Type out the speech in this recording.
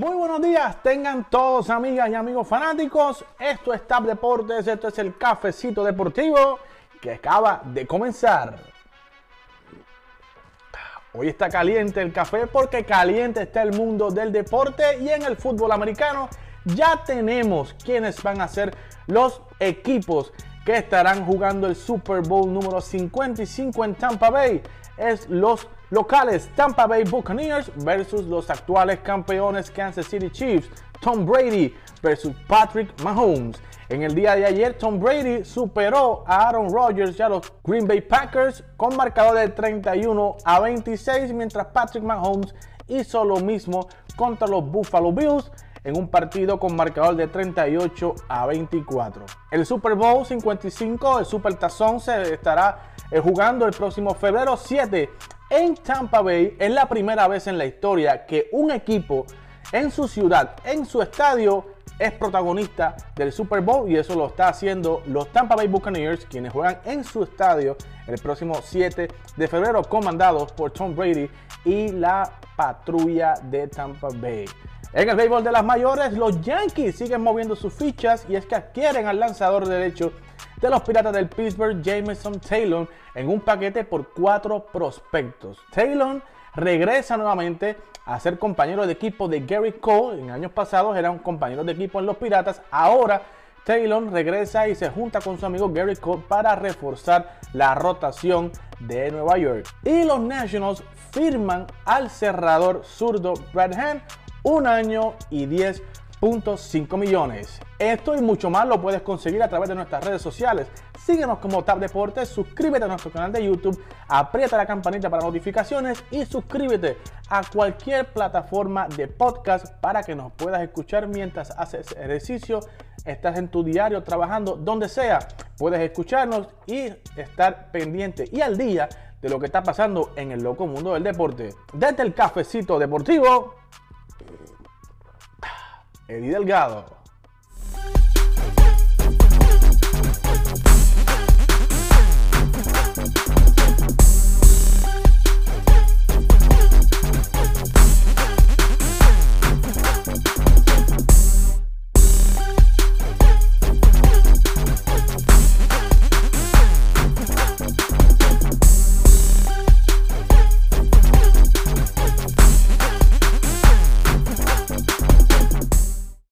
Muy buenos días, tengan todos amigas y amigos fanáticos. Esto es TAP Deportes, esto es el cafecito deportivo que acaba de comenzar. Hoy está caliente el café porque caliente está el mundo del deporte y en el fútbol americano ya tenemos quienes van a ser los equipos que estarán jugando el Super Bowl número 55 en Tampa Bay. Es los locales Tampa Bay Buccaneers versus los actuales campeones Kansas City Chiefs, Tom Brady versus Patrick Mahomes. En el día de ayer, Tom Brady superó a Aaron Rodgers y a los Green Bay Packers con marcador de 31 a 26, mientras Patrick Mahomes hizo lo mismo contra los Buffalo Bills en un partido con marcador de 38 a 24. El Super Bowl 55, el Super Tazón, se estará eh, jugando el próximo febrero 7 en Tampa Bay. Es la primera vez en la historia que un equipo en su ciudad, en su estadio, es protagonista del Super Bowl y eso lo está haciendo los Tampa Bay Buccaneers, quienes juegan en su estadio el próximo 7 de febrero, comandados por Tom Brady y la patrulla de Tampa Bay. En el béisbol de las mayores, los Yankees siguen moviendo sus fichas y es que adquieren al lanzador derecho de los Piratas del Pittsburgh, Jameson Taylor, en un paquete por cuatro prospectos. Taylor regresa nuevamente a ser compañero de equipo de Gary Cole. En años pasados era un compañero de equipo en los Piratas. Ahora Taylor regresa y se junta con su amigo Gary Cole para reforzar la rotación de Nueva York. Y los Nationals firman al cerrador zurdo Brad Hand un año y 10.5 millones. Esto y mucho más lo puedes conseguir a través de nuestras redes sociales. Síguenos como Tab Deportes, suscríbete a nuestro canal de YouTube, aprieta la campanita para notificaciones y suscríbete a cualquier plataforma de podcast para que nos puedas escuchar mientras haces ejercicio, estás en tu diario trabajando, donde sea. Puedes escucharnos y estar pendiente y al día de lo que está pasando en el loco mundo del deporte. Desde el cafecito deportivo, Eddie Delgado.